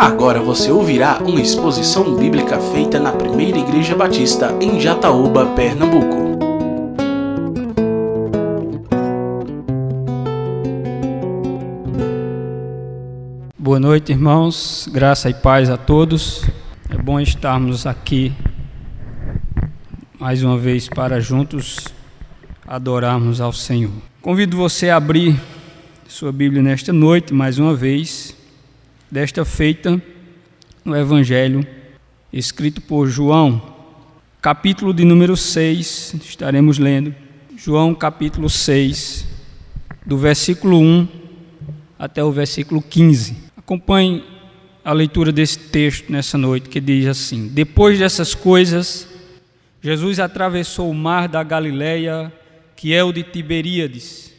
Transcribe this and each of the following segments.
Agora você ouvirá uma exposição bíblica feita na Primeira Igreja Batista em Jataúba, Pernambuco. Boa noite, irmãos. Graça e paz a todos. É bom estarmos aqui mais uma vez para juntos adorarmos ao Senhor. Convido você a abrir sua Bíblia nesta noite, mais uma vez, desta feita no Evangelho escrito por João, capítulo de número 6, estaremos lendo. João, capítulo 6, do versículo 1 até o versículo 15. Acompanhe a leitura desse texto nessa noite, que diz assim: Depois dessas coisas, Jesus atravessou o mar da Galileia, que é o de Tiberíades.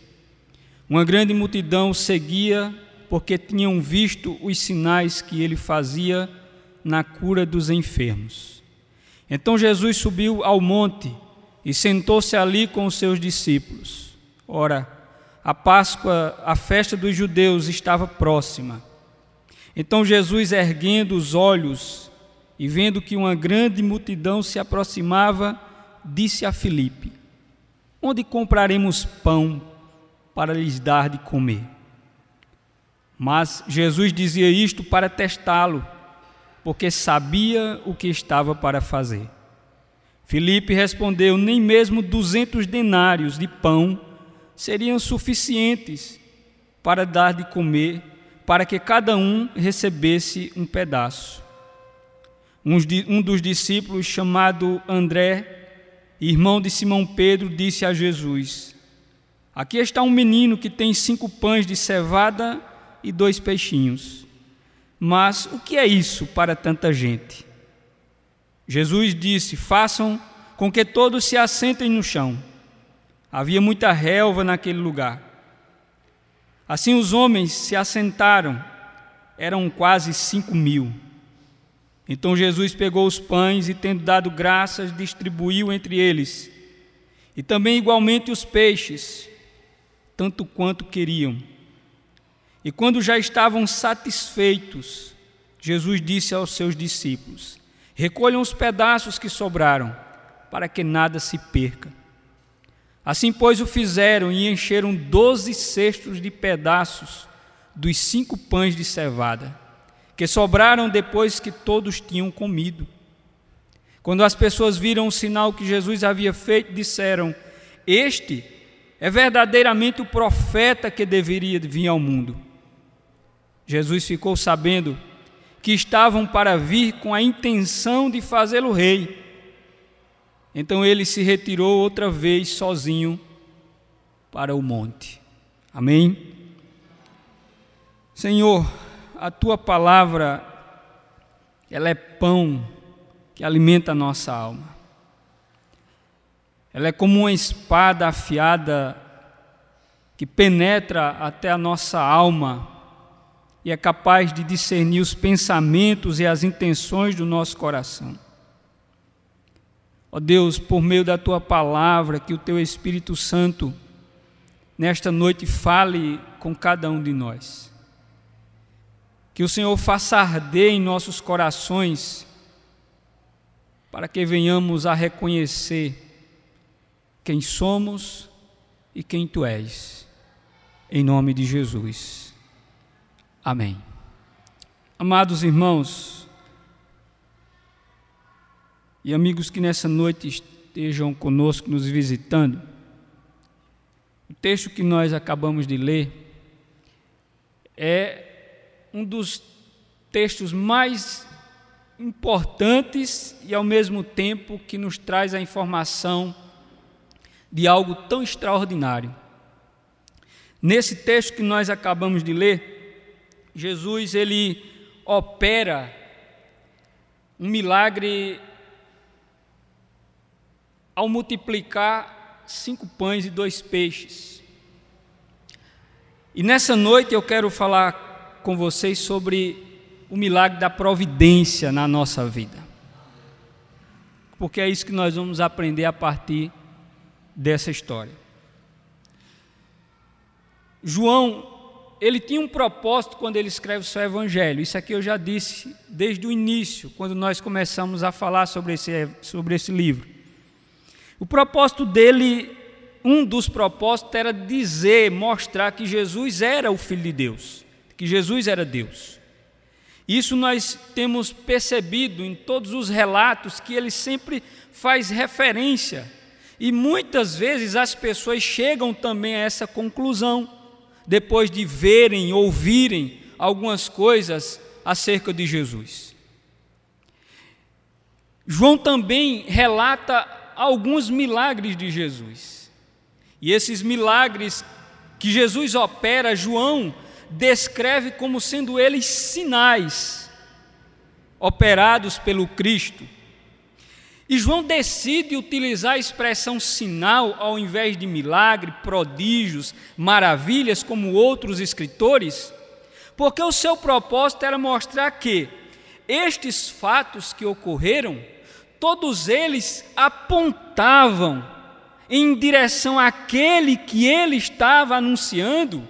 Uma grande multidão seguia porque tinham visto os sinais que ele fazia na cura dos enfermos. Então Jesus subiu ao monte e sentou-se ali com os seus discípulos. Ora, a Páscoa, a festa dos judeus, estava próxima. Então Jesus, erguendo os olhos e vendo que uma grande multidão se aproximava, disse a Filipe: Onde compraremos pão para lhes dar de comer? Mas Jesus dizia isto para testá-lo, porque sabia o que estava para fazer. Filipe respondeu: Nem mesmo duzentos denários de pão seriam suficientes para dar de comer, para que cada um recebesse um pedaço. Um dos discípulos, chamado André, irmão de Simão Pedro, disse a Jesus: Aqui está um menino que tem cinco pães de cevada e dois peixinhos. Mas o que é isso para tanta gente? Jesus disse: Façam com que todos se assentem no chão. Havia muita relva naquele lugar. Assim os homens se assentaram, eram quase cinco mil. Então Jesus pegou os pães e, tendo dado graças, distribuiu entre eles, e também igualmente os peixes, tanto quanto queriam. E quando já estavam satisfeitos, Jesus disse aos seus discípulos: Recolham os pedaços que sobraram, para que nada se perca. Assim, pois, o fizeram e encheram doze cestos de pedaços dos cinco pães de cevada, que sobraram depois que todos tinham comido. Quando as pessoas viram o sinal que Jesus havia feito, disseram: Este é verdadeiramente o profeta que deveria vir ao mundo. Jesus ficou sabendo que estavam para vir com a intenção de fazê-lo rei. Então ele se retirou outra vez sozinho para o monte. Amém? Senhor, a tua palavra, ela é pão que alimenta a nossa alma. Ela é como uma espada afiada que penetra até a nossa alma e é capaz de discernir os pensamentos e as intenções do nosso coração. Ó Deus, por meio da tua palavra, que o teu Espírito Santo nesta noite fale com cada um de nós. Que o Senhor faça arder em nossos corações, para que venhamos a reconhecer quem somos e quem tu és. Em nome de Jesus. Amém. Amados irmãos e amigos que nessa noite estejam conosco nos visitando, o texto que nós acabamos de ler é um dos textos mais importantes e ao mesmo tempo que nos traz a informação de algo tão extraordinário. Nesse texto que nós acabamos de ler, Jesus ele opera um milagre ao multiplicar cinco pães e dois peixes. E nessa noite eu quero falar com vocês sobre o milagre da providência na nossa vida. Porque é isso que nós vamos aprender a partir dessa história. João ele tinha um propósito quando ele escreve o seu evangelho. Isso aqui eu já disse desde o início, quando nós começamos a falar sobre esse, sobre esse livro. O propósito dele, um dos propósitos era dizer, mostrar que Jesus era o Filho de Deus, que Jesus era Deus. Isso nós temos percebido em todos os relatos que ele sempre faz referência. E muitas vezes as pessoas chegam também a essa conclusão depois de verem, ouvirem algumas coisas acerca de Jesus. João também relata alguns milagres de Jesus. E esses milagres que Jesus opera, João descreve como sendo eles sinais operados pelo Cristo. E João decide utilizar a expressão sinal ao invés de milagre, prodígios, maravilhas, como outros escritores, porque o seu propósito era mostrar que estes fatos que ocorreram, todos eles apontavam em direção àquele que ele estava anunciando,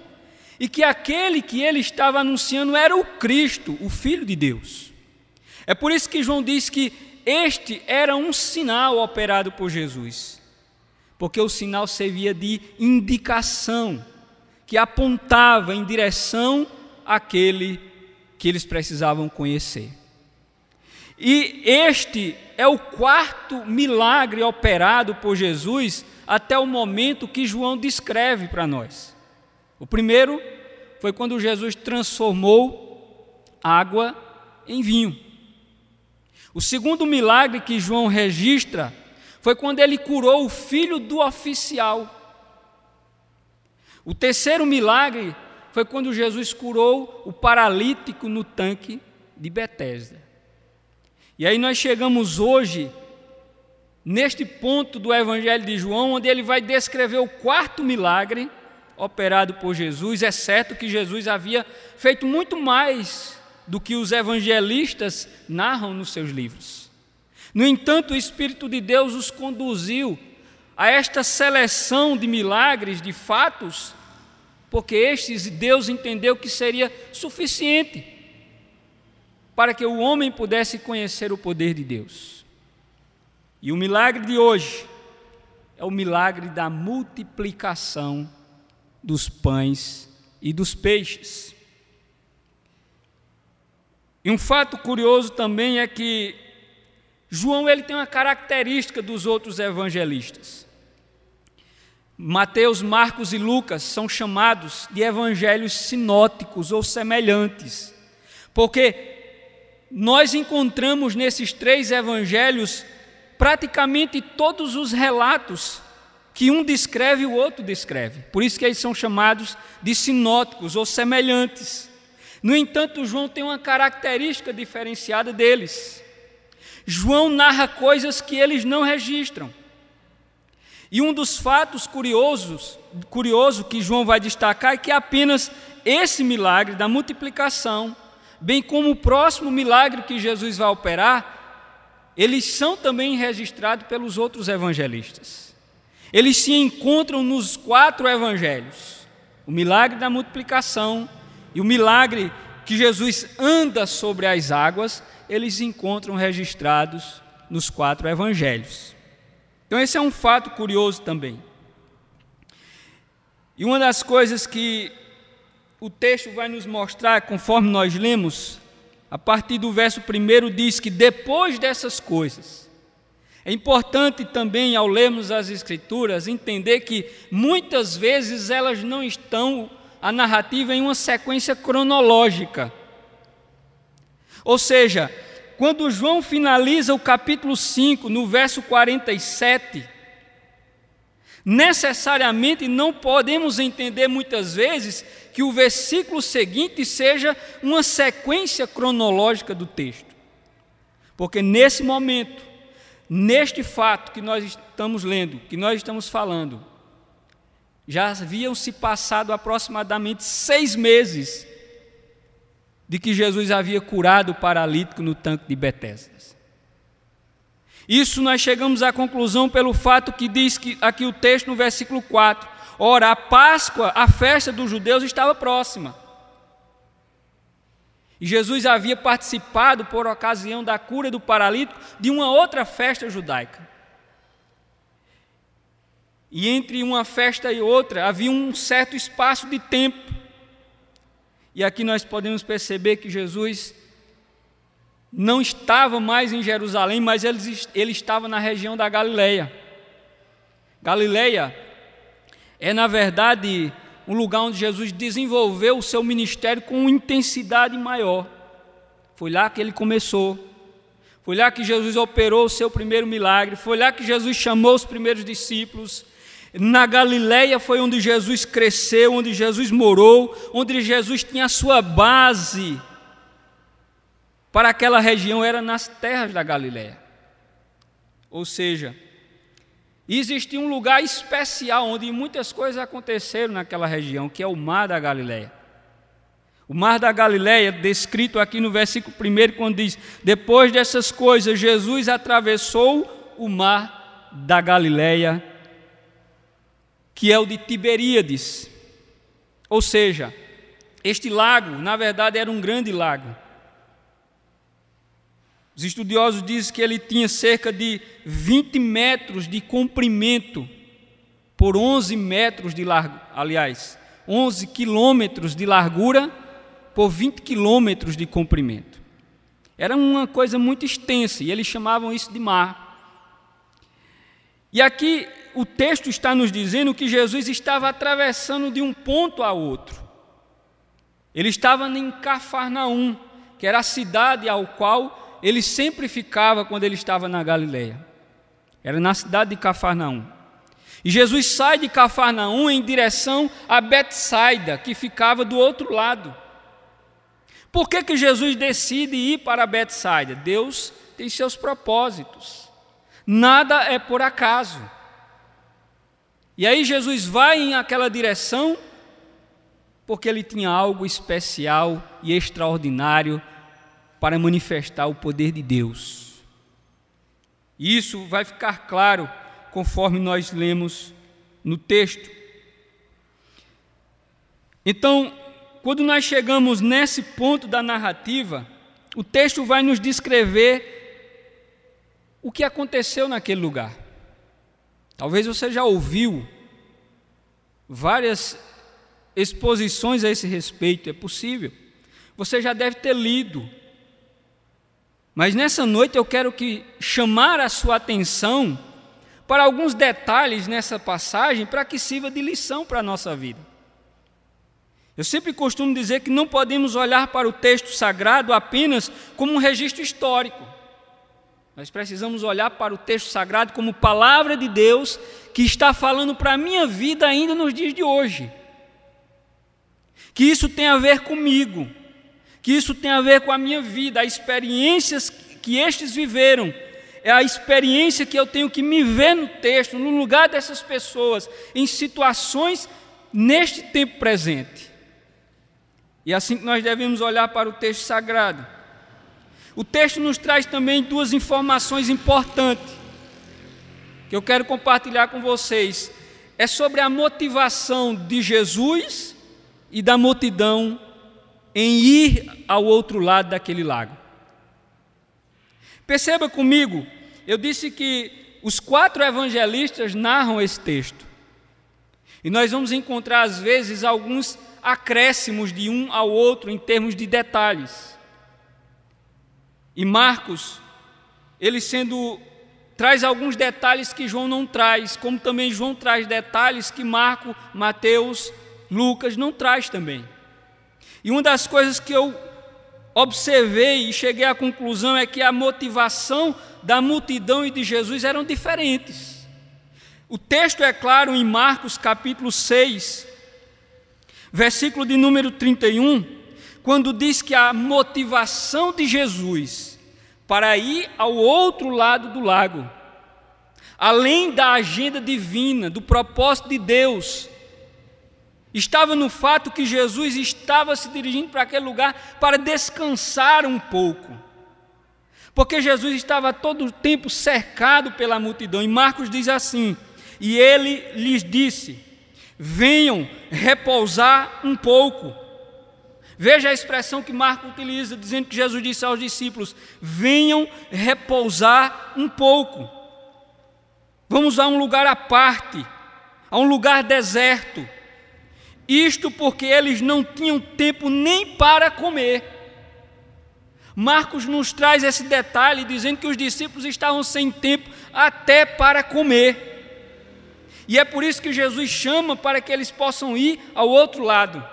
e que aquele que ele estava anunciando era o Cristo, o Filho de Deus. É por isso que João diz que este era um sinal operado por Jesus, porque o sinal servia de indicação, que apontava em direção àquele que eles precisavam conhecer. E este é o quarto milagre operado por Jesus até o momento que João descreve para nós. O primeiro foi quando Jesus transformou água em vinho. O segundo milagre que João registra foi quando ele curou o filho do oficial. O terceiro milagre foi quando Jesus curou o paralítico no tanque de Betesda. E aí nós chegamos hoje neste ponto do Evangelho de João, onde ele vai descrever o quarto milagre operado por Jesus, é certo que Jesus havia feito muito mais do que os evangelistas narram nos seus livros. No entanto, o Espírito de Deus os conduziu a esta seleção de milagres, de fatos, porque estes Deus entendeu que seria suficiente para que o homem pudesse conhecer o poder de Deus. E o milagre de hoje é o milagre da multiplicação dos pães e dos peixes. E um fato curioso também é que João ele tem uma característica dos outros evangelistas. Mateus, Marcos e Lucas são chamados de evangelhos sinóticos ou semelhantes, porque nós encontramos nesses três evangelhos praticamente todos os relatos que um descreve e o outro descreve. Por isso que eles são chamados de sinóticos ou semelhantes. No entanto, João tem uma característica diferenciada deles. João narra coisas que eles não registram. E um dos fatos curiosos, curioso que João vai destacar é que apenas esse milagre da multiplicação, bem como o próximo milagre que Jesus vai operar, eles são também registrados pelos outros evangelistas. Eles se encontram nos quatro evangelhos: o milagre da multiplicação, e o milagre que Jesus anda sobre as águas, eles encontram registrados nos quatro evangelhos. Então, esse é um fato curioso também. E uma das coisas que o texto vai nos mostrar, conforme nós lemos, a partir do verso 1 diz que depois dessas coisas, é importante também, ao lermos as Escrituras, entender que muitas vezes elas não estão a narrativa em uma sequência cronológica. Ou seja, quando João finaliza o capítulo 5, no verso 47, necessariamente não podemos entender muitas vezes que o versículo seguinte seja uma sequência cronológica do texto. Porque nesse momento, neste fato que nós estamos lendo, que nós estamos falando, já haviam se passado aproximadamente seis meses de que Jesus havia curado o paralítico no tanque de Betesda. Isso nós chegamos à conclusão pelo fato que diz que aqui o texto no versículo 4, ora a Páscoa, a festa dos judeus estava próxima. E Jesus havia participado, por ocasião da cura do paralítico, de uma outra festa judaica. E entre uma festa e outra havia um certo espaço de tempo. E aqui nós podemos perceber que Jesus não estava mais em Jerusalém, mas ele, ele estava na região da Galileia. Galileia é, na verdade, um lugar onde Jesus desenvolveu o seu ministério com intensidade maior. Foi lá que ele começou. Foi lá que Jesus operou o seu primeiro milagre. Foi lá que Jesus chamou os primeiros discípulos. Na Galileia foi onde Jesus cresceu, onde Jesus morou, onde Jesus tinha a sua base para aquela região era nas terras da Galiléia. Ou seja, existia um lugar especial onde muitas coisas aconteceram naquela região, que é o Mar da Galiléia. O Mar da Galiléia, descrito aqui no versículo 1, quando diz: Depois dessas coisas, Jesus atravessou o Mar da Galiléia, que é o de Tiberíades. Ou seja, este lago, na verdade, era um grande lago. Os estudiosos dizem que ele tinha cerca de 20 metros de comprimento por 11 metros de largura, aliás, 11 quilômetros de largura por 20 quilômetros de comprimento. Era uma coisa muito extensa e eles chamavam isso de mar. E aqui o texto está nos dizendo que Jesus estava atravessando de um ponto a outro. Ele estava em Cafarnaum, que era a cidade ao qual ele sempre ficava quando ele estava na Galileia. Era na cidade de Cafarnaum. E Jesus sai de Cafarnaum em direção a Betsaida, que ficava do outro lado. Por que, que Jesus decide ir para Betsaida? Deus tem seus propósitos. Nada é por acaso. E aí Jesus vai em aquela direção porque ele tinha algo especial e extraordinário para manifestar o poder de Deus. Isso vai ficar claro conforme nós lemos no texto. Então, quando nós chegamos nesse ponto da narrativa, o texto vai nos descrever o que aconteceu naquele lugar. Talvez você já ouviu várias exposições a esse respeito, é possível. Você já deve ter lido mas nessa noite eu quero que chamar a sua atenção para alguns detalhes nessa passagem para que sirva de lição para a nossa vida. Eu sempre costumo dizer que não podemos olhar para o texto sagrado apenas como um registro histórico. Nós precisamos olhar para o texto sagrado como palavra de Deus que está falando para a minha vida ainda nos dias de hoje. Que isso tem a ver comigo que isso tem a ver com a minha vida, as experiências que estes viveram, é a experiência que eu tenho que me ver no texto, no lugar dessas pessoas, em situações neste tempo presente. E é assim que nós devemos olhar para o texto sagrado. O texto nos traz também duas informações importantes que eu quero compartilhar com vocês. É sobre a motivação de Jesus e da multidão em ir ao outro lado daquele lago. Perceba comigo, eu disse que os quatro evangelistas narram esse texto. E nós vamos encontrar, às vezes, alguns acréscimos de um ao outro em termos de detalhes. E Marcos, ele sendo traz alguns detalhes que João não traz, como também João traz detalhes que Marco, Mateus, Lucas não traz também. E uma das coisas que eu observei e cheguei à conclusão é que a motivação da multidão e de Jesus eram diferentes. O texto é claro em Marcos capítulo 6, versículo de número 31, quando diz que a motivação de Jesus para ir ao outro lado do lago, além da agenda divina, do propósito de Deus, estava no fato que Jesus estava se dirigindo para aquele lugar para descansar um pouco. Porque Jesus estava todo o tempo cercado pela multidão. E Marcos diz assim: E ele lhes disse: Venham repousar um pouco. Veja a expressão que Marco utiliza, dizendo que Jesus disse aos discípulos: venham repousar um pouco. Vamos a um lugar à parte, a um lugar deserto. Isto porque eles não tinham tempo nem para comer. Marcos nos traz esse detalhe, dizendo que os discípulos estavam sem tempo até para comer. E é por isso que Jesus chama para que eles possam ir ao outro lado.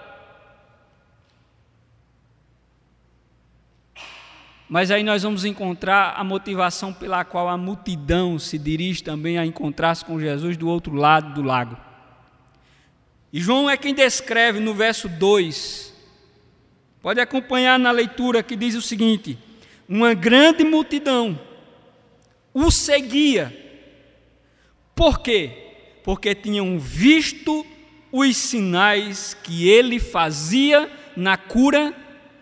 Mas aí nós vamos encontrar a motivação pela qual a multidão se dirige também a encontrar-se com Jesus do outro lado do lago. E João é quem descreve no verso 2. Pode acompanhar na leitura que diz o seguinte: Uma grande multidão o seguia. Por quê? Porque tinham visto os sinais que ele fazia na cura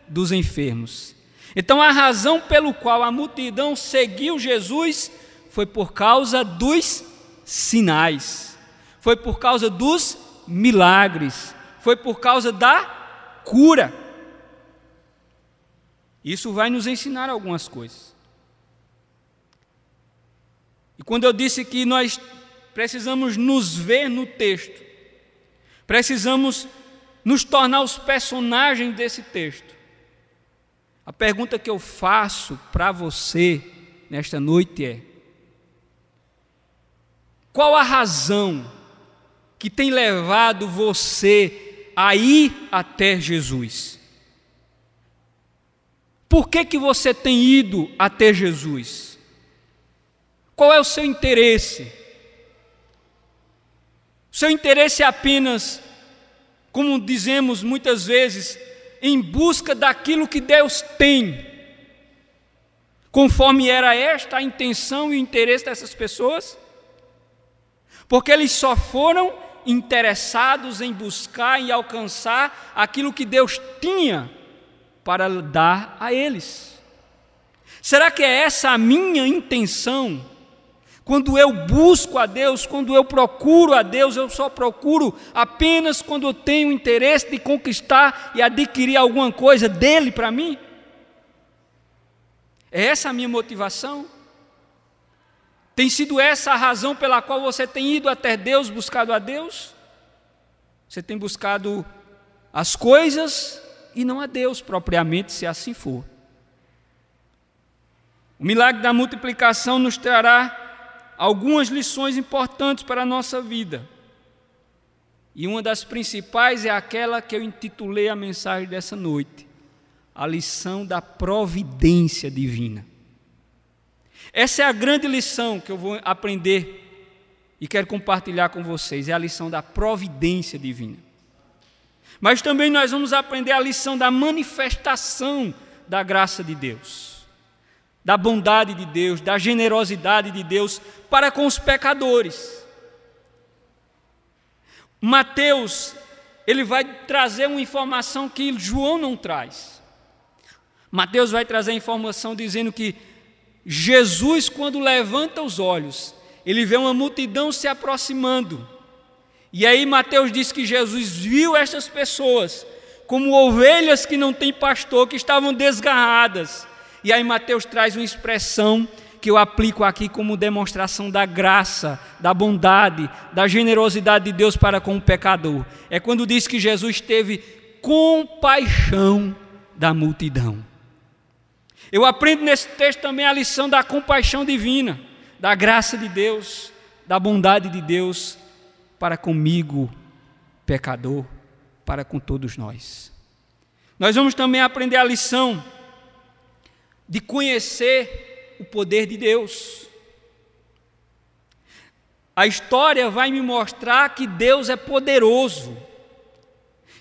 dos enfermos. Então a razão pelo qual a multidão seguiu Jesus foi por causa dos sinais, foi por causa dos milagres, foi por causa da cura. Isso vai nos ensinar algumas coisas. E quando eu disse que nós precisamos nos ver no texto, precisamos nos tornar os personagens desse texto. A pergunta que eu faço para você nesta noite é: qual a razão que tem levado você a ir até Jesus? Por que, que você tem ido até Jesus? Qual é o seu interesse? Seu interesse é apenas, como dizemos muitas vezes, em busca daquilo que Deus tem, conforme era esta a intenção e o interesse dessas pessoas, porque eles só foram interessados em buscar e alcançar aquilo que Deus tinha para dar a eles. Será que é essa a minha intenção? Quando eu busco a Deus, quando eu procuro a Deus, eu só procuro apenas quando eu tenho interesse de conquistar e adquirir alguma coisa dele para mim? É essa a minha motivação? Tem sido essa a razão pela qual você tem ido até Deus, buscado a Deus? Você tem buscado as coisas e não a Deus propriamente, se assim for. O milagre da multiplicação nos trará algumas lições importantes para a nossa vida. E uma das principais é aquela que eu intitulei a mensagem dessa noite: a lição da providência divina. Essa é a grande lição que eu vou aprender e quero compartilhar com vocês: é a lição da providência divina. Mas também nós vamos aprender a lição da manifestação da graça de Deus da bondade de Deus, da generosidade de Deus para com os pecadores. Mateus, ele vai trazer uma informação que João não traz. Mateus vai trazer a informação dizendo que Jesus, quando levanta os olhos, ele vê uma multidão se aproximando. E aí Mateus diz que Jesus viu estas pessoas como ovelhas que não têm pastor, que estavam desgarradas e aí Mateus traz uma expressão que eu aplico aqui como demonstração da graça, da bondade, da generosidade de Deus para com o pecador. É quando diz que Jesus teve compaixão da multidão. Eu aprendo nesse texto também a lição da compaixão divina, da graça de Deus, da bondade de Deus para comigo, pecador, para com todos nós. Nós vamos também aprender a lição de conhecer o poder de Deus. A história vai me mostrar que Deus é poderoso,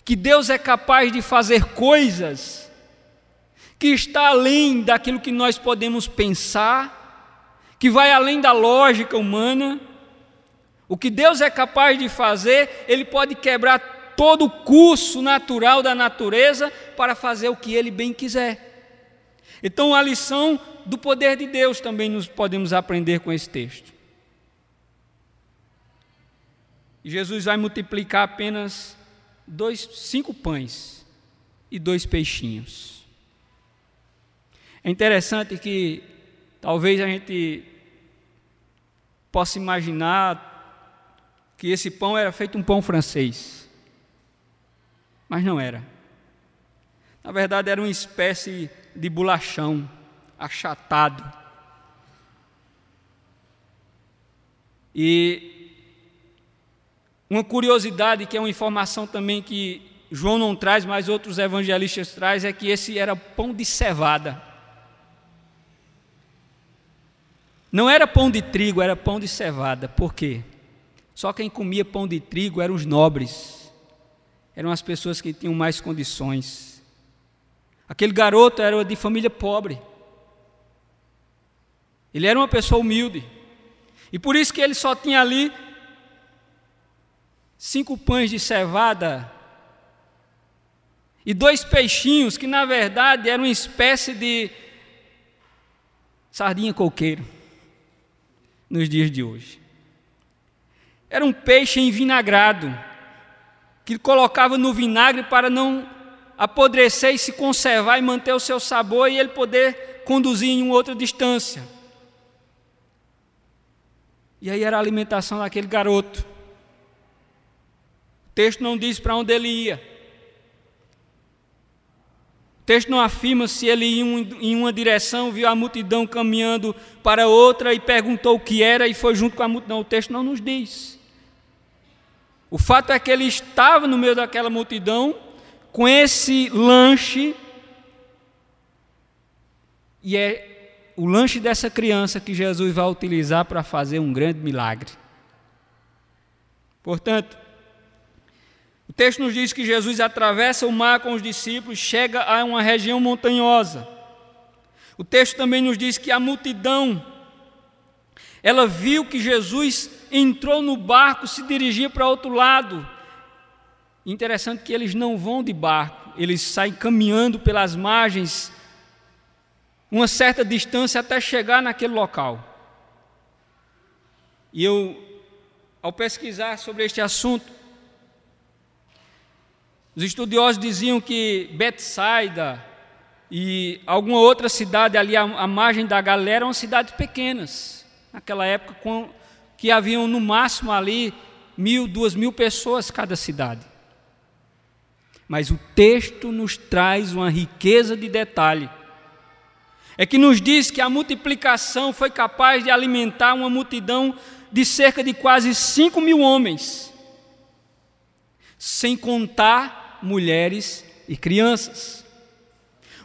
que Deus é capaz de fazer coisas que está além daquilo que nós podemos pensar, que vai além da lógica humana. O que Deus é capaz de fazer, Ele pode quebrar todo o curso natural da natureza para fazer o que Ele bem quiser. Então, a lição do poder de Deus também nos podemos aprender com esse texto. Jesus vai multiplicar apenas dois, cinco pães e dois peixinhos. É interessante que talvez a gente possa imaginar que esse pão era feito um pão francês. Mas não era. Na verdade, era uma espécie de bolachão achatado. E uma curiosidade, que é uma informação também que João não traz, mas outros evangelistas trazem, é que esse era pão de cevada. Não era pão de trigo, era pão de cevada. Por quê? Só quem comia pão de trigo eram os nobres, eram as pessoas que tinham mais condições. Aquele garoto era de família pobre. Ele era uma pessoa humilde. E por isso que ele só tinha ali cinco pães de cevada e dois peixinhos, que na verdade eram uma espécie de sardinha coqueiro nos dias de hoje. Era um peixe envinagrado, que colocava no vinagre para não apodrecer e se conservar e manter o seu sabor e ele poder conduzir em uma outra distância. E aí era a alimentação daquele garoto. O texto não diz para onde ele ia. O texto não afirma se ele ia em uma direção, viu a multidão caminhando para outra e perguntou o que era e foi junto com a multidão. O texto não nos diz. O fato é que ele estava no meio daquela multidão com esse lanche e é o lanche dessa criança que Jesus vai utilizar para fazer um grande milagre. Portanto, o texto nos diz que Jesus atravessa o mar com os discípulos, chega a uma região montanhosa. O texto também nos diz que a multidão, ela viu que Jesus entrou no barco, se dirigia para outro lado. Interessante que eles não vão de barco, eles saem caminhando pelas margens, uma certa distância até chegar naquele local. E eu, ao pesquisar sobre este assunto, os estudiosos diziam que Betsaida e alguma outra cidade ali à, margem da galera eram cidades pequenas. Naquela época, com, que haviam no máximo ali mil, duas mil pessoas cada cidade. Mas o texto nos traz uma riqueza de detalhe. É que nos diz que a multiplicação foi capaz de alimentar uma multidão de cerca de quase cinco mil homens, sem contar mulheres e crianças.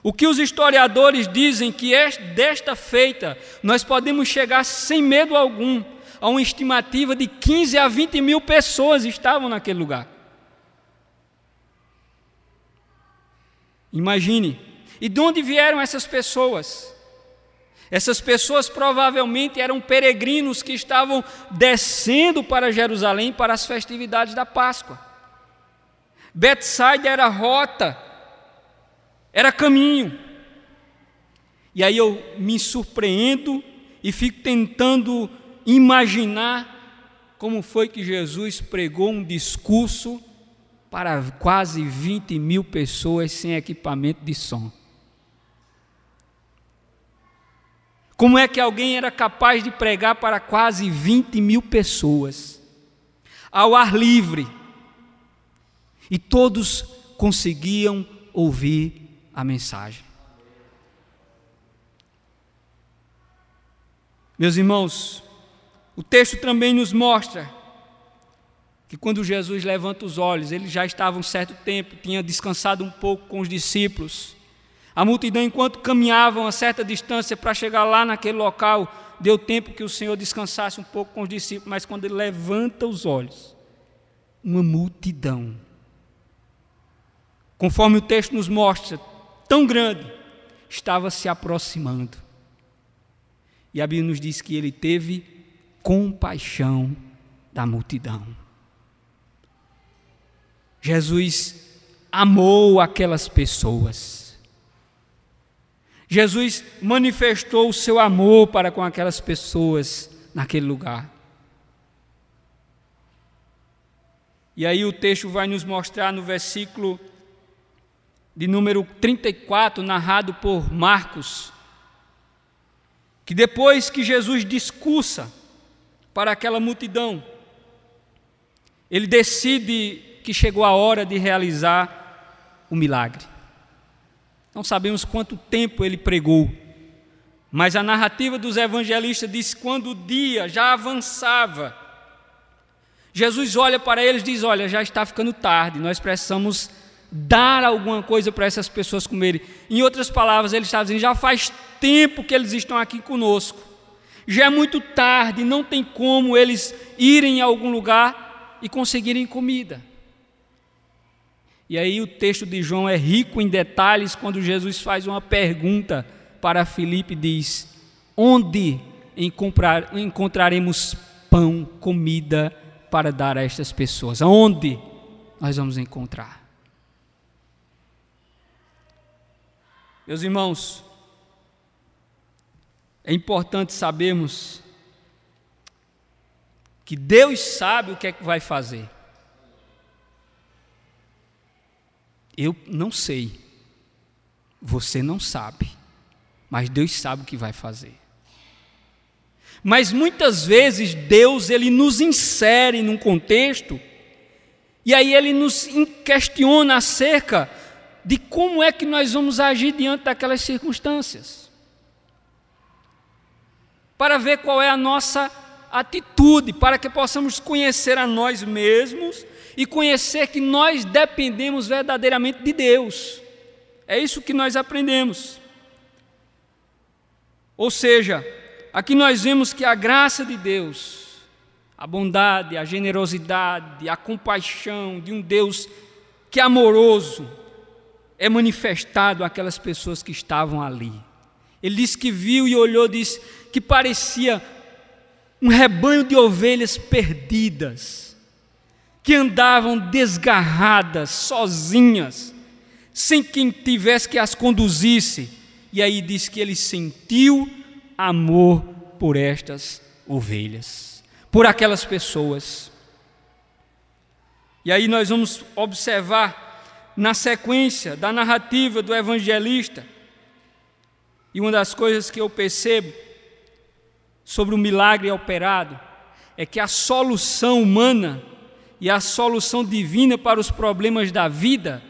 O que os historiadores dizem que é desta feita nós podemos chegar sem medo algum a uma estimativa de 15 a 20 mil pessoas estavam naquele lugar. Imagine. E de onde vieram essas pessoas? Essas pessoas provavelmente eram peregrinos que estavam descendo para Jerusalém para as festividades da Páscoa. Betsaida era rota, era caminho. E aí eu me surpreendo e fico tentando imaginar como foi que Jesus pregou um discurso para quase 20 mil pessoas sem equipamento de som. Como é que alguém era capaz de pregar para quase 20 mil pessoas, ao ar livre, e todos conseguiam ouvir a mensagem. Meus irmãos, o texto também nos mostra que quando Jesus levanta os olhos, ele já estava um certo tempo, tinha descansado um pouco com os discípulos. A multidão, enquanto caminhava uma certa distância para chegar lá naquele local, deu tempo que o Senhor descansasse um pouco com os discípulos, mas quando ele levanta os olhos, uma multidão conforme o texto nos mostra, tão grande, estava se aproximando. E a Bíblia nos diz que ele teve compaixão da multidão. Jesus amou aquelas pessoas. Jesus manifestou o seu amor para com aquelas pessoas naquele lugar. E aí o texto vai nos mostrar no versículo de número 34, narrado por Marcos, que depois que Jesus discursa para aquela multidão, ele decide que chegou a hora de realizar o milagre. Não sabemos quanto tempo ele pregou, mas a narrativa dos evangelistas diz que quando o dia já avançava, Jesus olha para eles e diz: Olha, já está ficando tarde, nós precisamos dar alguma coisa para essas pessoas comerem. Em outras palavras, ele está dizendo: já faz tempo que eles estão aqui conosco, já é muito tarde, não tem como eles irem a algum lugar e conseguirem comida. E aí o texto de João é rico em detalhes quando Jesus faz uma pergunta para Filipe diz: Onde encontraremos pão, comida para dar a estas pessoas? Aonde nós vamos encontrar? Meus irmãos, é importante sabermos que Deus sabe o que é que vai fazer. Eu não sei, você não sabe, mas Deus sabe o que vai fazer. Mas muitas vezes Deus ele nos insere num contexto e aí ele nos questiona acerca de como é que nós vamos agir diante daquelas circunstâncias. Para ver qual é a nossa atitude, para que possamos conhecer a nós mesmos e conhecer que nós dependemos verdadeiramente de Deus. É isso que nós aprendemos. Ou seja, aqui nós vemos que a graça de Deus, a bondade, a generosidade, a compaixão de um Deus que é amoroso, é manifestado àquelas pessoas que estavam ali. Ele disse que viu e olhou, disse que parecia um rebanho de ovelhas perdidas, que andavam desgarradas, sozinhas, sem quem tivesse que as conduzisse. E aí diz que ele sentiu amor por estas ovelhas, por aquelas pessoas. E aí nós vamos observar na sequência da narrativa do evangelista. E uma das coisas que eu percebo sobre o milagre operado é que a solução humana e a solução divina para os problemas da vida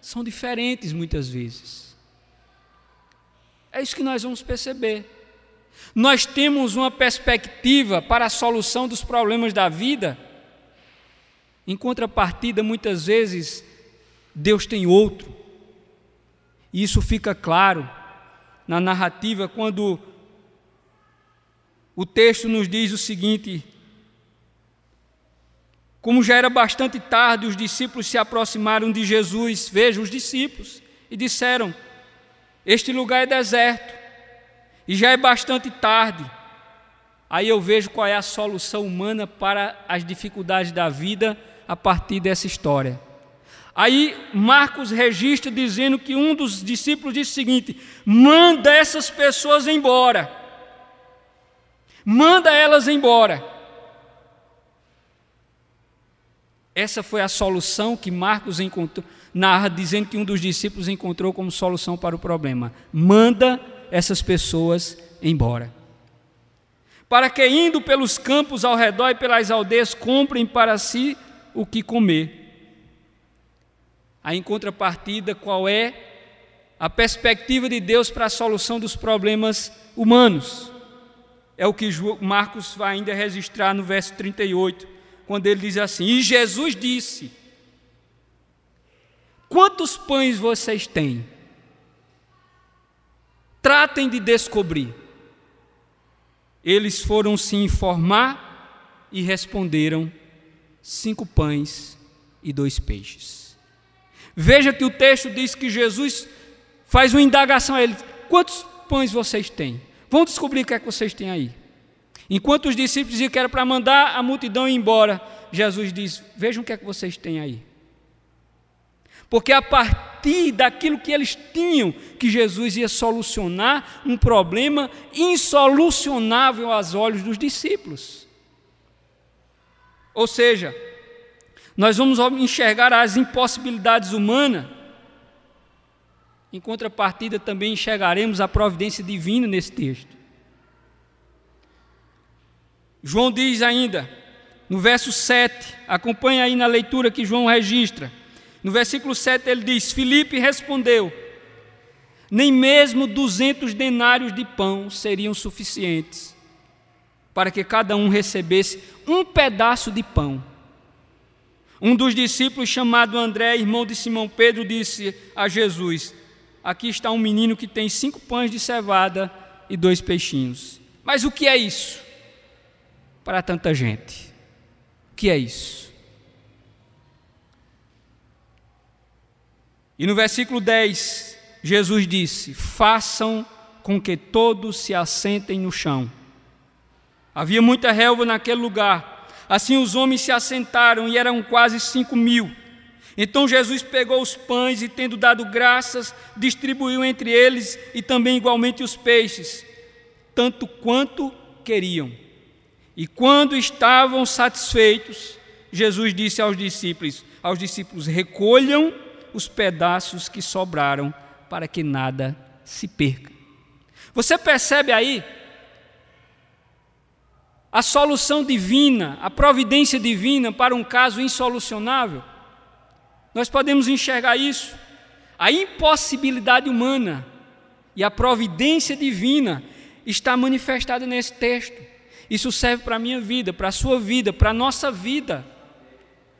são diferentes muitas vezes. É isso que nós vamos perceber. Nós temos uma perspectiva para a solução dos problemas da vida, em contrapartida, muitas vezes, Deus tem outro. E isso fica claro na narrativa quando o texto nos diz o seguinte: Como já era bastante tarde, os discípulos se aproximaram de Jesus, veja os discípulos, e disseram: Este lugar é deserto, e já é bastante tarde. Aí eu vejo qual é a solução humana para as dificuldades da vida a partir dessa história. Aí Marcos registra dizendo que um dos discípulos disse o seguinte: manda essas pessoas embora. Manda elas embora. Essa foi a solução que Marcos encontrou, narra dizendo que um dos discípulos encontrou como solução para o problema. Manda essas pessoas embora. Para que indo pelos campos ao redor e pelas aldeias comprem para si o que comer. Aí, em contrapartida, qual é a perspectiva de Deus para a solução dos problemas humanos? É o que Marcos vai ainda registrar no verso 38, quando ele diz assim: E Jesus disse: Quantos pães vocês têm? Tratem de descobrir. Eles foram se informar e responderam: cinco pães e dois peixes. Veja que o texto diz que Jesus faz uma indagação a ele: quantos pães vocês têm? Vamos descobrir o que é que vocês têm aí. Enquanto os discípulos diziam que era para mandar a multidão ir embora, Jesus diz: Vejam o que é que vocês têm aí. Porque a partir daquilo que eles tinham, que Jesus ia solucionar um problema insolucionável aos olhos dos discípulos. Ou seja, nós vamos enxergar as impossibilidades humanas Em contrapartida, também enxergaremos a providência divina nesse texto. João diz ainda, no verso 7, acompanha aí na leitura que João registra. No versículo 7 ele diz: Filipe respondeu: Nem mesmo duzentos denários de pão seriam suficientes para que cada um recebesse um pedaço de pão. Um dos discípulos, chamado André, irmão de Simão Pedro, disse a Jesus: Aqui está um menino que tem cinco pães de cevada e dois peixinhos. Mas o que é isso para tanta gente? O que é isso? E no versículo 10, Jesus disse: Façam com que todos se assentem no chão. Havia muita relva naquele lugar. Assim os homens se assentaram e eram quase cinco mil. Então Jesus pegou os pães e, tendo dado graças, distribuiu entre eles e também igualmente os peixes, tanto quanto queriam. E quando estavam satisfeitos, Jesus disse aos discípulos: aos discípulos recolham os pedaços que sobraram, para que nada se perca. Você percebe aí a solução divina, a providência divina para um caso insolucionável? Nós podemos enxergar isso. A impossibilidade humana e a providência divina está manifestada nesse texto. Isso serve para a minha vida, para a sua vida, para a nossa vida.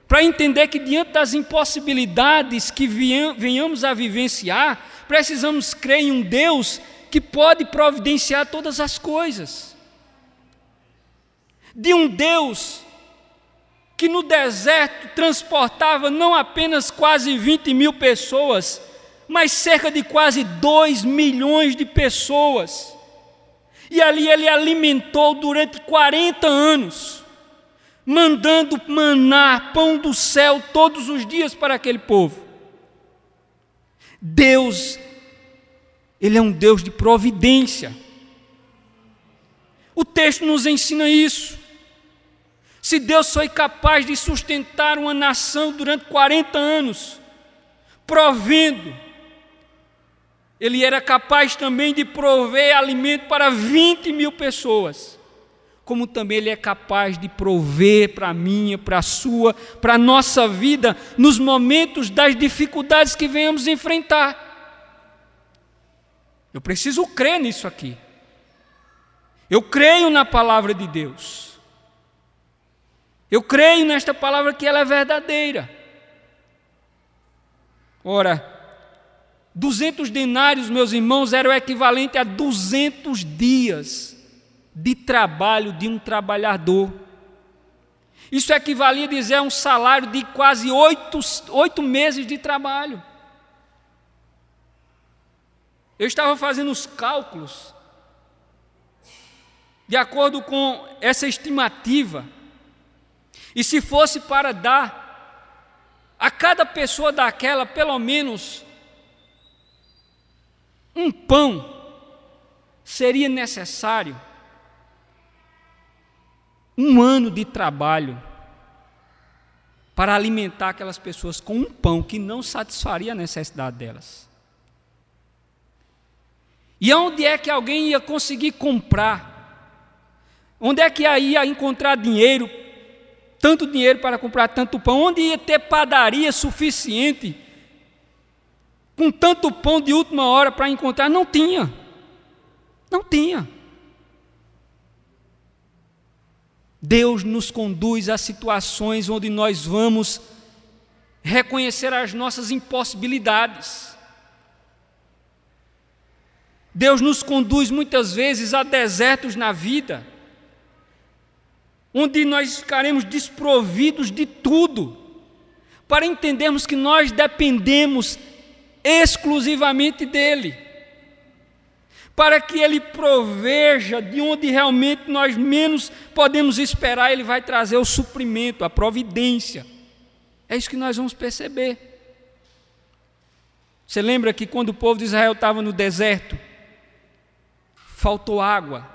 Para entender que diante das impossibilidades que venhamos a vivenciar, precisamos crer em um Deus que pode providenciar todas as coisas. De um Deus que no deserto transportava não apenas quase 20 mil pessoas, mas cerca de quase 2 milhões de pessoas. E ali ele alimentou durante 40 anos, mandando manar pão do céu todos os dias para aquele povo. Deus, Ele é um Deus de providência. O texto nos ensina isso. Se Deus foi capaz de sustentar uma nação durante 40 anos, provendo, Ele era capaz também de prover alimento para 20 mil pessoas, como também Ele é capaz de prover para a minha, para a sua, para a nossa vida, nos momentos das dificuldades que venhamos enfrentar. Eu preciso crer nisso aqui. Eu creio na palavra de Deus. Eu creio nesta palavra que ela é verdadeira. Ora, 200 denários, meus irmãos, era o equivalente a 200 dias de trabalho de um trabalhador. Isso equivalia a dizer um salário de quase oito, oito meses de trabalho. Eu estava fazendo os cálculos, de acordo com essa estimativa, e se fosse para dar a cada pessoa daquela pelo menos um pão, seria necessário um ano de trabalho para alimentar aquelas pessoas com um pão que não satisfaria a necessidade delas. E onde é que alguém ia conseguir comprar? Onde é que ia encontrar dinheiro tanto dinheiro para comprar tanto pão, onde ia ter padaria suficiente com tanto pão de última hora para encontrar? Não tinha. Não tinha. Deus nos conduz a situações onde nós vamos reconhecer as nossas impossibilidades. Deus nos conduz muitas vezes a desertos na vida onde nós ficaremos desprovidos de tudo, para entendermos que nós dependemos exclusivamente dEle, para que Ele proveja de onde realmente nós menos podemos esperar, Ele vai trazer o suprimento, a providência. É isso que nós vamos perceber. Você lembra que quando o povo de Israel estava no deserto, faltou água,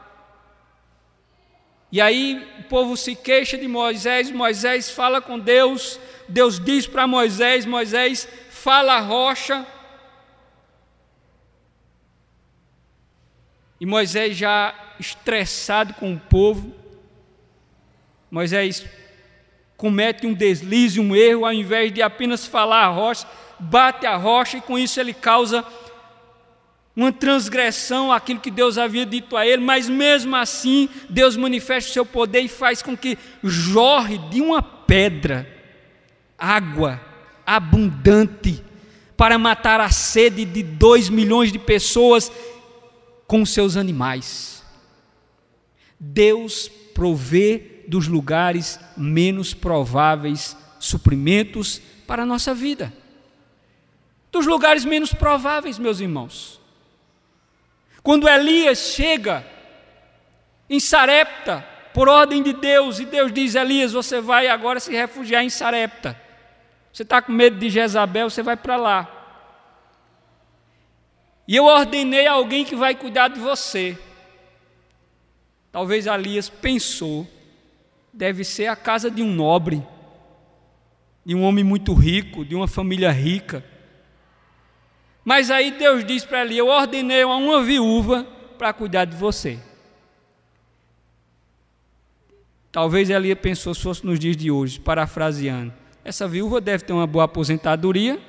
e aí o povo se queixa de Moisés, Moisés fala com Deus, Deus diz para Moisés, Moisés fala a rocha, E Moisés já estressado com o povo, Moisés comete um deslize, um erro, ao invés de apenas falar a rocha, bate a rocha e com isso ele causa uma transgressão àquilo que Deus havia dito a ele, mas mesmo assim Deus manifesta o seu poder e faz com que jorre de uma pedra água abundante para matar a sede de dois milhões de pessoas com seus animais. Deus provê dos lugares menos prováveis suprimentos para a nossa vida. Dos lugares menos prováveis, meus irmãos. Quando Elias chega em Sarepta, por ordem de Deus, e Deus diz: Elias, você vai agora se refugiar em Sarepta. Você está com medo de Jezabel, você vai para lá. E eu ordenei alguém que vai cuidar de você. Talvez Elias pensou, deve ser a casa de um nobre, de um homem muito rico, de uma família rica. Mas aí Deus diz para Elias: Eu ordenei a uma viúva para cuidar de você. Talvez Elias pensou se fosse nos dias de hoje, parafraseando. Essa viúva deve ter uma boa aposentadoria,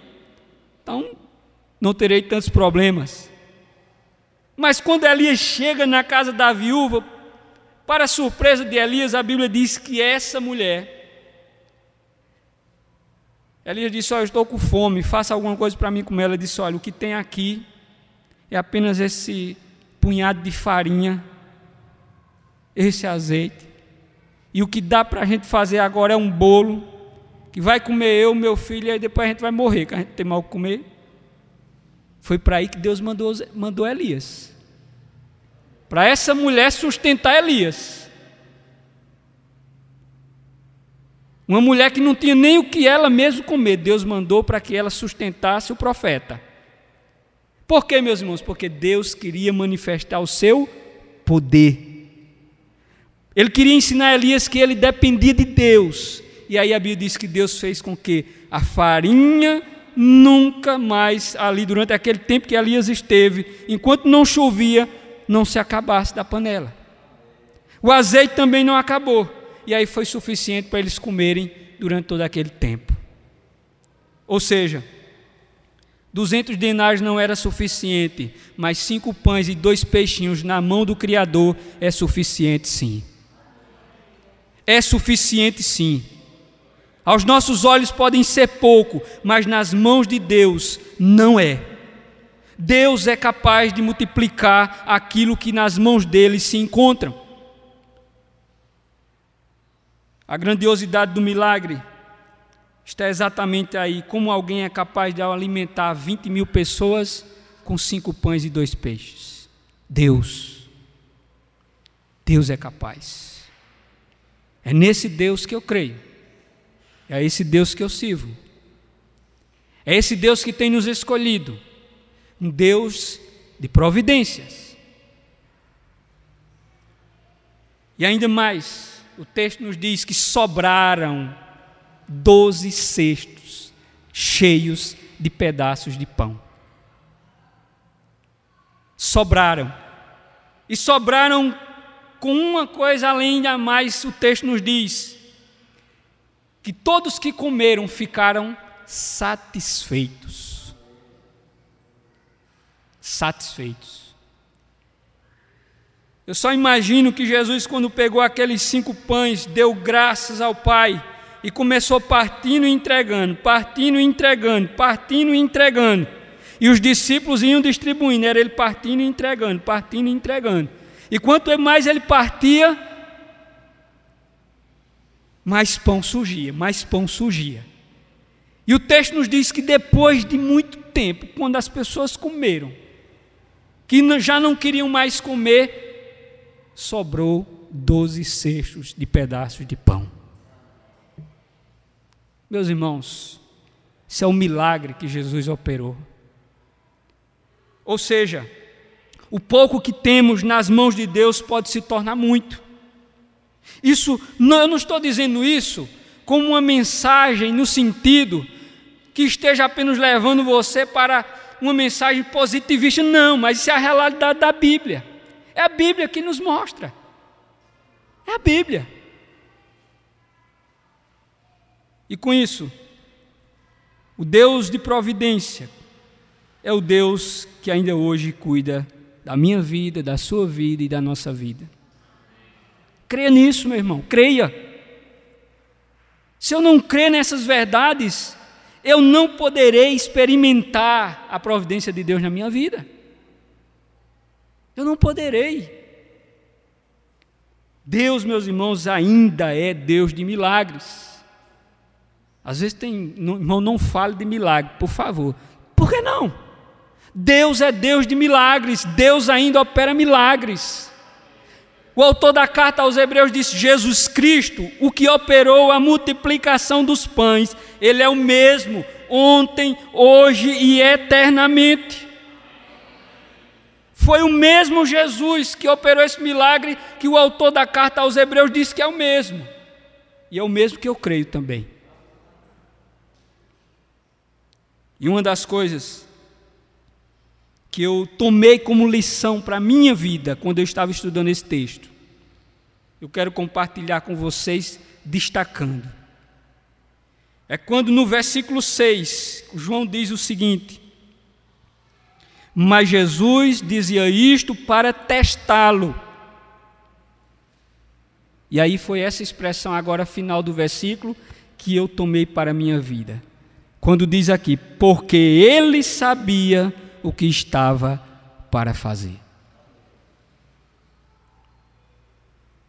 então não terei tantos problemas. Mas quando Elias chega na casa da viúva, para surpresa de Elias, a Bíblia diz que essa mulher, Elias disse: Olha, eu estou com fome, faça alguma coisa para mim comer. Ela disse: Olha, o que tem aqui é apenas esse punhado de farinha, esse azeite, e o que dá para a gente fazer agora é um bolo, que vai comer eu, meu filho, e aí depois a gente vai morrer, que a gente tem mal que comer. Foi para aí que Deus mandou, mandou Elias. Para essa mulher sustentar Elias. Uma mulher que não tinha nem o que ela mesmo comer, Deus mandou para que ela sustentasse o profeta. Por quê, meus irmãos? Porque Deus queria manifestar o seu poder. Ele queria ensinar a Elias que ele dependia de Deus. E aí a Bíblia diz que Deus fez com que a farinha nunca mais ali, durante aquele tempo que Elias esteve, enquanto não chovia, não se acabasse da panela. O azeite também não acabou. E aí foi suficiente para eles comerem durante todo aquele tempo. Ou seja, 200 denários não era suficiente, mas cinco pães e dois peixinhos na mão do Criador é suficiente sim. É suficiente sim. Aos nossos olhos podem ser pouco, mas nas mãos de Deus não é. Deus é capaz de multiplicar aquilo que nas mãos dele se encontram. A grandiosidade do milagre está exatamente aí. Como alguém é capaz de alimentar 20 mil pessoas com cinco pães e dois peixes? Deus. Deus é capaz. É nesse Deus que eu creio. É esse Deus que eu sirvo. É esse Deus que tem nos escolhido. Um Deus de providências. E ainda mais, o texto nos diz que sobraram doze cestos cheios de pedaços de pão. Sobraram. E sobraram com uma coisa além da mais, o texto nos diz: que todos que comeram ficaram satisfeitos. Satisfeitos. Eu só imagino que Jesus, quando pegou aqueles cinco pães, deu graças ao Pai e começou partindo e entregando, partindo e entregando, partindo e entregando. E os discípulos iam distribuindo, era ele partindo e entregando, partindo e entregando. E quanto mais ele partia, mais pão surgia, mais pão surgia. E o texto nos diz que depois de muito tempo, quando as pessoas comeram, que já não queriam mais comer, sobrou doze cestos de pedaços de pão. Meus irmãos, isso é um milagre que Jesus operou. Ou seja, o pouco que temos nas mãos de Deus pode se tornar muito. Isso, não, eu não estou dizendo isso como uma mensagem no sentido que esteja apenas levando você para uma mensagem positivista, não, mas isso é a realidade da Bíblia. É a Bíblia que nos mostra. É a Bíblia. E com isso, o Deus de providência é o Deus que ainda hoje cuida da minha vida, da sua vida e da nossa vida. Creia nisso, meu irmão, creia. Se eu não crer nessas verdades, eu não poderei experimentar a providência de Deus na minha vida. Eu não poderei. Deus, meus irmãos, ainda é Deus de milagres. Às vezes tem, não, irmão, não fale de milagre, por favor. Por que não? Deus é Deus de milagres, Deus ainda opera milagres. O autor da carta aos Hebreus disse: Jesus Cristo, o que operou a multiplicação dos pães, Ele é o mesmo, ontem, hoje e eternamente. Foi o mesmo Jesus que operou esse milagre que o autor da carta aos Hebreus disse que é o mesmo. E é o mesmo que eu creio também. E uma das coisas que eu tomei como lição para a minha vida quando eu estava estudando esse texto, eu quero compartilhar com vocês, destacando. É quando no versículo 6, João diz o seguinte: Mas Jesus dizia isto para testá-lo. E aí foi essa expressão agora final do versículo que eu tomei para a minha vida. Quando diz aqui, porque ele sabia o que estava para fazer.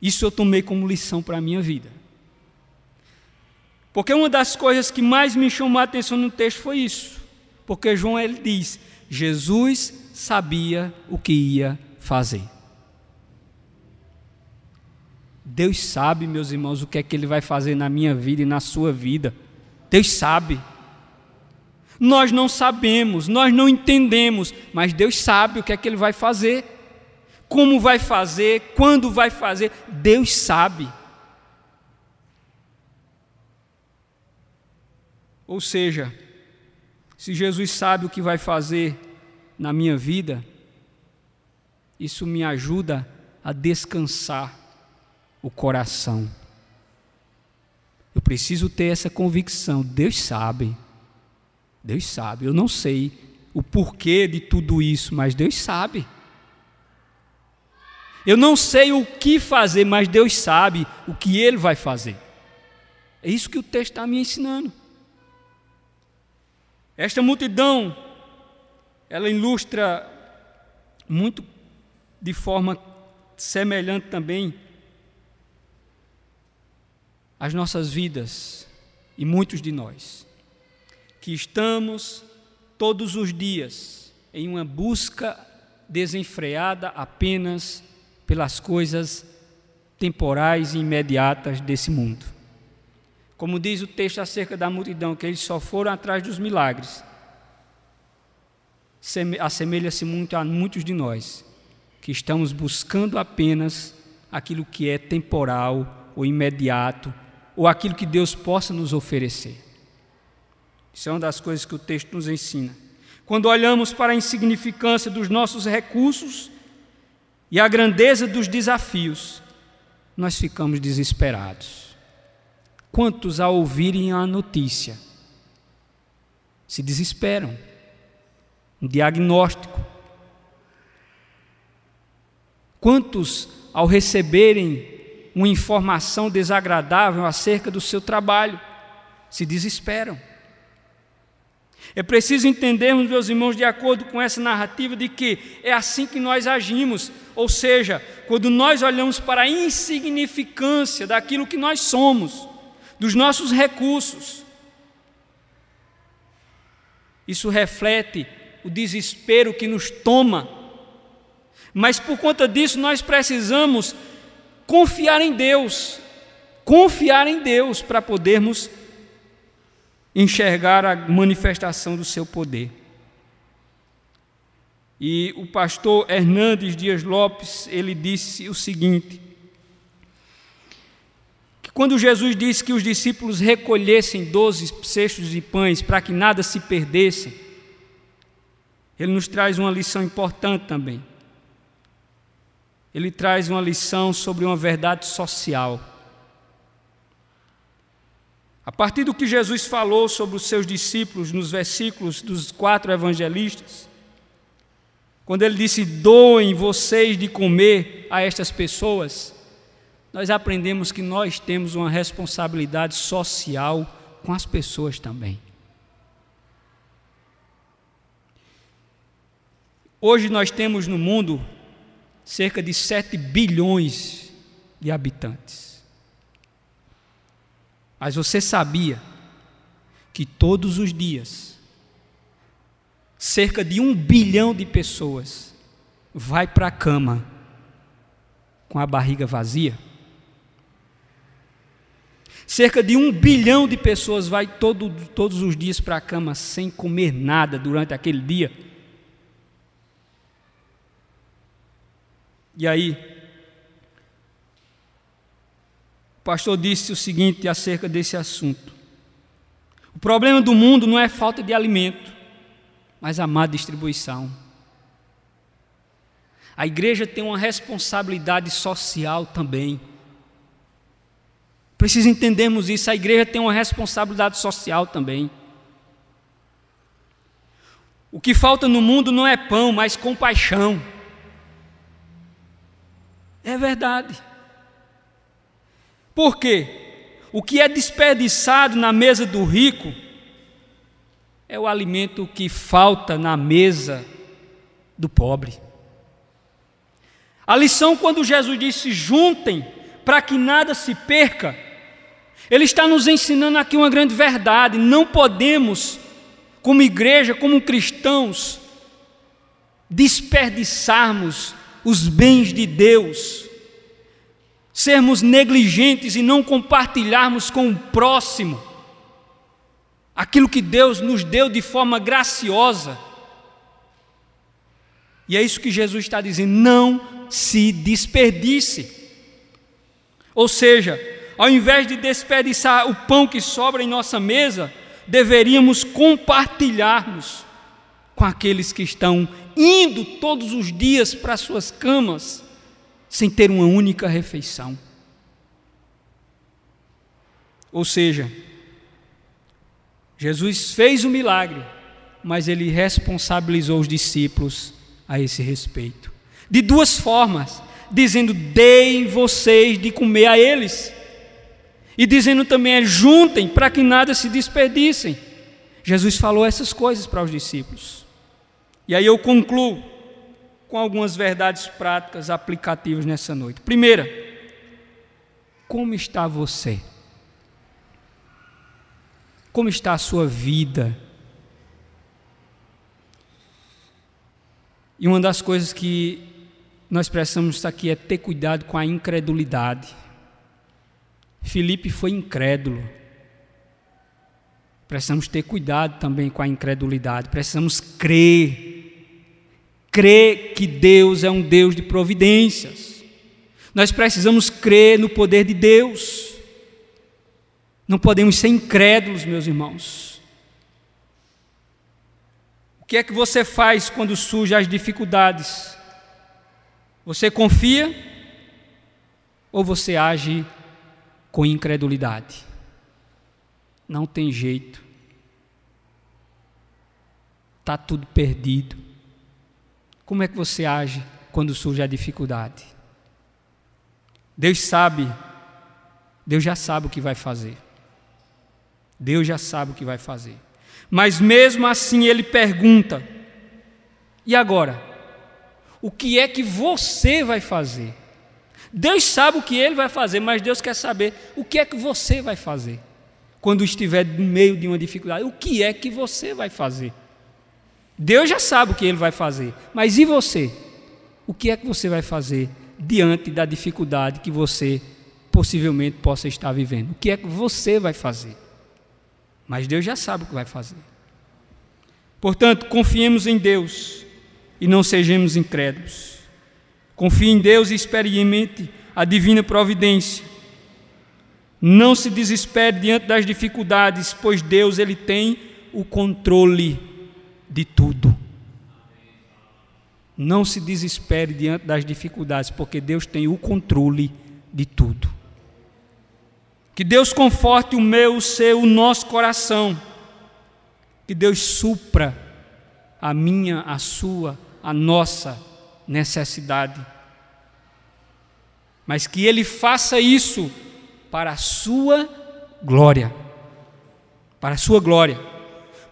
Isso eu tomei como lição para a minha vida. Porque uma das coisas que mais me chamou a atenção no texto foi isso. Porque João ele diz: Jesus sabia o que ia fazer. Deus sabe, meus irmãos, o que é que Ele vai fazer na minha vida e na sua vida. Deus sabe. Nós não sabemos, nós não entendemos, mas Deus sabe o que é que Ele vai fazer, como vai fazer, quando vai fazer, Deus sabe. Ou seja, se Jesus sabe o que vai fazer na minha vida, isso me ajuda a descansar o coração. Eu preciso ter essa convicção, Deus sabe. Deus sabe. Eu não sei o porquê de tudo isso, mas Deus sabe. Eu não sei o que fazer, mas Deus sabe o que Ele vai fazer. É isso que o texto está me ensinando. Esta multidão, ela ilustra muito de forma semelhante também as nossas vidas e muitos de nós que estamos todos os dias em uma busca desenfreada apenas pelas coisas temporais e imediatas desse mundo. Como diz o texto acerca da multidão, que eles só foram atrás dos milagres, assemelha-se muito a muitos de nós, que estamos buscando apenas aquilo que é temporal ou imediato, ou aquilo que Deus possa nos oferecer. Isso é uma das coisas que o texto nos ensina. Quando olhamos para a insignificância dos nossos recursos e a grandeza dos desafios, nós ficamos desesperados. Quantos, ao ouvirem a notícia, se desesperam? Um diagnóstico. Quantos, ao receberem uma informação desagradável acerca do seu trabalho, se desesperam? É preciso entendermos, meus irmãos, de acordo com essa narrativa, de que é assim que nós agimos, ou seja, quando nós olhamos para a insignificância daquilo que nós somos, dos nossos recursos, isso reflete o desespero que nos toma, mas por conta disso nós precisamos confiar em Deus, confiar em Deus para podermos enxergar a manifestação do seu poder. E o pastor Hernandes Dias Lopes, ele disse o seguinte: que quando Jesus disse que os discípulos recolhessem doze cestos de pães para que nada se perdesse, ele nos traz uma lição importante também. ele traz uma lição sobre uma verdade social. A partir do que Jesus falou sobre os seus discípulos nos versículos dos quatro evangelistas, quando ele disse: Doem vocês de comer a estas pessoas, nós aprendemos que nós temos uma responsabilidade social com as pessoas também. Hoje nós temos no mundo cerca de 7 bilhões de habitantes. Mas você sabia que todos os dias, cerca de um bilhão de pessoas vai para a cama com a barriga vazia? Cerca de um bilhão de pessoas vai todo, todos os dias para a cama sem comer nada durante aquele dia. E aí, o pastor disse o seguinte acerca desse assunto: o problema do mundo não é falta de alimento, mas a má distribuição. A igreja tem uma responsabilidade social também. Precisa entendermos isso. A igreja tem uma responsabilidade social também. O que falta no mundo não é pão, mas compaixão. É verdade. Por quê? O que é desperdiçado na mesa do rico é o alimento que falta na mesa do pobre. A lição, quando Jesus disse: juntem, para que nada se perca, ele está nos ensinando aqui uma grande verdade. Não podemos, como igreja, como cristãos, desperdiçarmos os bens de Deus, sermos negligentes e não compartilharmos com o próximo aquilo que Deus nos deu de forma graciosa. E é isso que Jesus está dizendo: não se desperdice. Ou seja, ao invés de desperdiçar o pão que sobra em nossa mesa, deveríamos compartilharmos com aqueles que estão indo todos os dias para suas camas sem ter uma única refeição. Ou seja, Jesus fez o milagre, mas ele responsabilizou os discípulos a esse respeito. De duas formas, dizendo: deem vocês de comer a eles. E dizendo também: é, juntem para que nada se desperdicem. Jesus falou essas coisas para os discípulos. E aí eu concluo com algumas verdades práticas aplicativas nessa noite. Primeira, como está você? Como está a sua vida? E uma das coisas que nós precisamos aqui é ter cuidado com a incredulidade. Filipe foi incrédulo. Precisamos ter cuidado também com a incredulidade. Precisamos crer. Crer que Deus é um Deus de providências. Nós precisamos crer no poder de Deus. Não podemos ser incrédulos, meus irmãos. O que é que você faz quando surgem as dificuldades? Você confia ou você age com incredulidade. Não tem jeito. Está tudo perdido. Como é que você age quando surge a dificuldade? Deus sabe, Deus já sabe o que vai fazer. Deus já sabe o que vai fazer. Mas mesmo assim ele pergunta: e agora? O que é que você vai fazer? Deus sabe o que ele vai fazer, mas Deus quer saber o que é que você vai fazer quando estiver no meio de uma dificuldade. O que é que você vai fazer? Deus já sabe o que ele vai fazer, mas e você? O que é que você vai fazer diante da dificuldade que você possivelmente possa estar vivendo? O que é que você vai fazer? Mas Deus já sabe o que vai fazer. Portanto, confiemos em Deus e não sejamos incrédulos. Confie em Deus e experimente a divina providência. Não se desespere diante das dificuldades, pois Deus ele tem o controle de tudo. Não se desespere diante das dificuldades, porque Deus tem o controle de tudo. Que Deus conforte o meu, o seu, o nosso coração. Que Deus supra a minha, a sua, a nossa necessidade. Mas que Ele faça isso para a sua glória. Para a sua glória.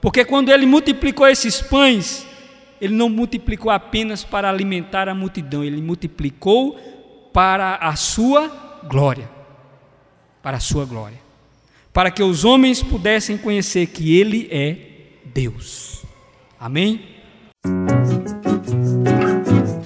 Porque quando Ele multiplicou esses pães, Ele não multiplicou apenas para alimentar a multidão, Ele multiplicou para a sua glória. Para a sua glória. Para que os homens pudessem conhecer que Ele é Deus. Amém?